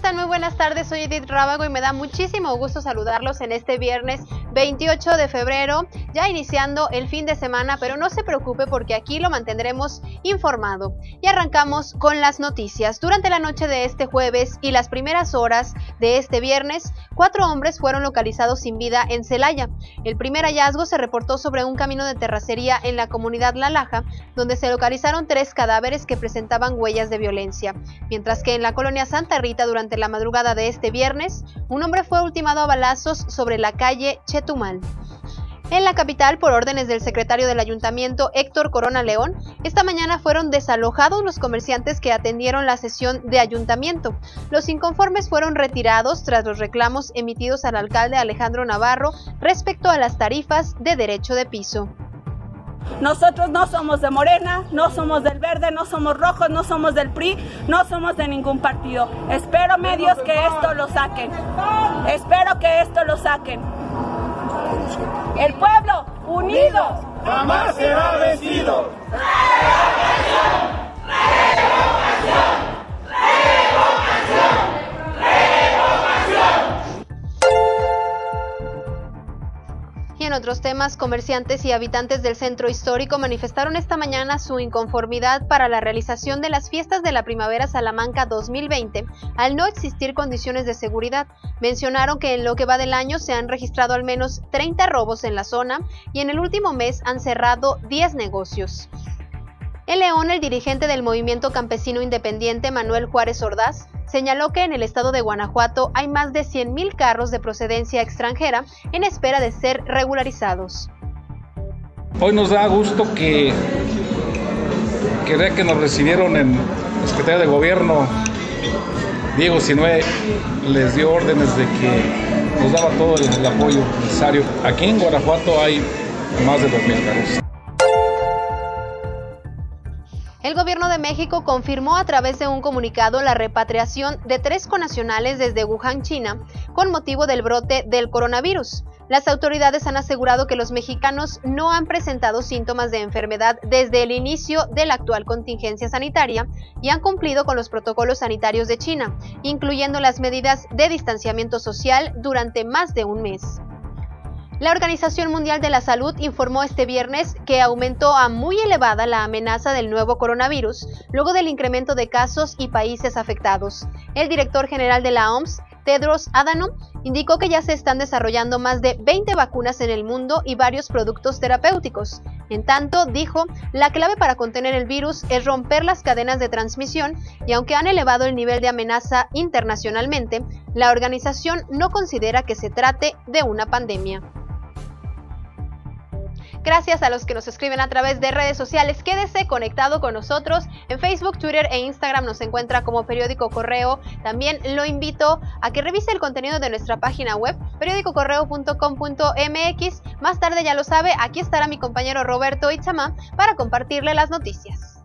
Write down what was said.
están? Muy buenas tardes, soy Edith Rábago y me da muchísimo gusto saludarlos en este viernes 28 de febrero, ya iniciando el fin de semana, pero no se preocupe porque aquí lo mantendremos informado. Y arrancamos con las noticias. Durante la noche de este jueves y las primeras horas de este viernes, cuatro hombres fueron localizados sin vida en Celaya. El primer hallazgo se reportó sobre un camino de terracería en la comunidad La Laja, donde se localizaron tres cadáveres que presentaban huellas de violencia, mientras que en la colonia Santa Rita durante la madrugada de este viernes, un hombre fue ultimado a balazos sobre la calle Chetumal. En la capital, por órdenes del secretario del ayuntamiento Héctor Corona León, esta mañana fueron desalojados los comerciantes que atendieron la sesión de ayuntamiento. Los inconformes fueron retirados tras los reclamos emitidos al alcalde Alejandro Navarro respecto a las tarifas de derecho de piso. Nosotros no somos de Morena, no somos del Verde, no somos rojos, no somos del PRI, no somos de ningún partido. Espero medios que esto lo saquen. Espero que esto lo saquen. El pueblo unido jamás será vencido. Y en otros temas, comerciantes y habitantes del centro histórico manifestaron esta mañana su inconformidad para la realización de las fiestas de la Primavera Salamanca 2020 al no existir condiciones de seguridad. Mencionaron que en lo que va del año se han registrado al menos 30 robos en la zona y en el último mes han cerrado 10 negocios. En León, el dirigente del movimiento campesino independiente Manuel Juárez Ordaz señaló que en el estado de Guanajuato hay más de 100.000 carros de procedencia extranjera en espera de ser regularizados. Hoy nos da gusto que, que que nos recibieron en la Secretaría de Gobierno. Diego Sinue les dio órdenes de que nos daba todo el, el apoyo necesario. Aquí en Guanajuato hay más de 2.000 carros. De México confirmó a través de un comunicado la repatriación de tres conacionales desde Wuhan, China, con motivo del brote del coronavirus. Las autoridades han asegurado que los mexicanos no han presentado síntomas de enfermedad desde el inicio de la actual contingencia sanitaria y han cumplido con los protocolos sanitarios de China, incluyendo las medidas de distanciamiento social durante más de un mes. La Organización Mundial de la Salud informó este viernes que aumentó a muy elevada la amenaza del nuevo coronavirus luego del incremento de casos y países afectados. El director general de la OMS, Tedros Adhanom, indicó que ya se están desarrollando más de 20 vacunas en el mundo y varios productos terapéuticos. En tanto, dijo, la clave para contener el virus es romper las cadenas de transmisión y aunque han elevado el nivel de amenaza internacionalmente, la organización no considera que se trate de una pandemia. Gracias a los que nos escriben a través de redes sociales. Quédese conectado con nosotros. En Facebook, Twitter e Instagram nos encuentra como Periódico Correo. También lo invito a que revise el contenido de nuestra página web, periódicocorreo.com.mx. Más tarde, ya lo sabe, aquí estará mi compañero Roberto Itzamá para compartirle las noticias.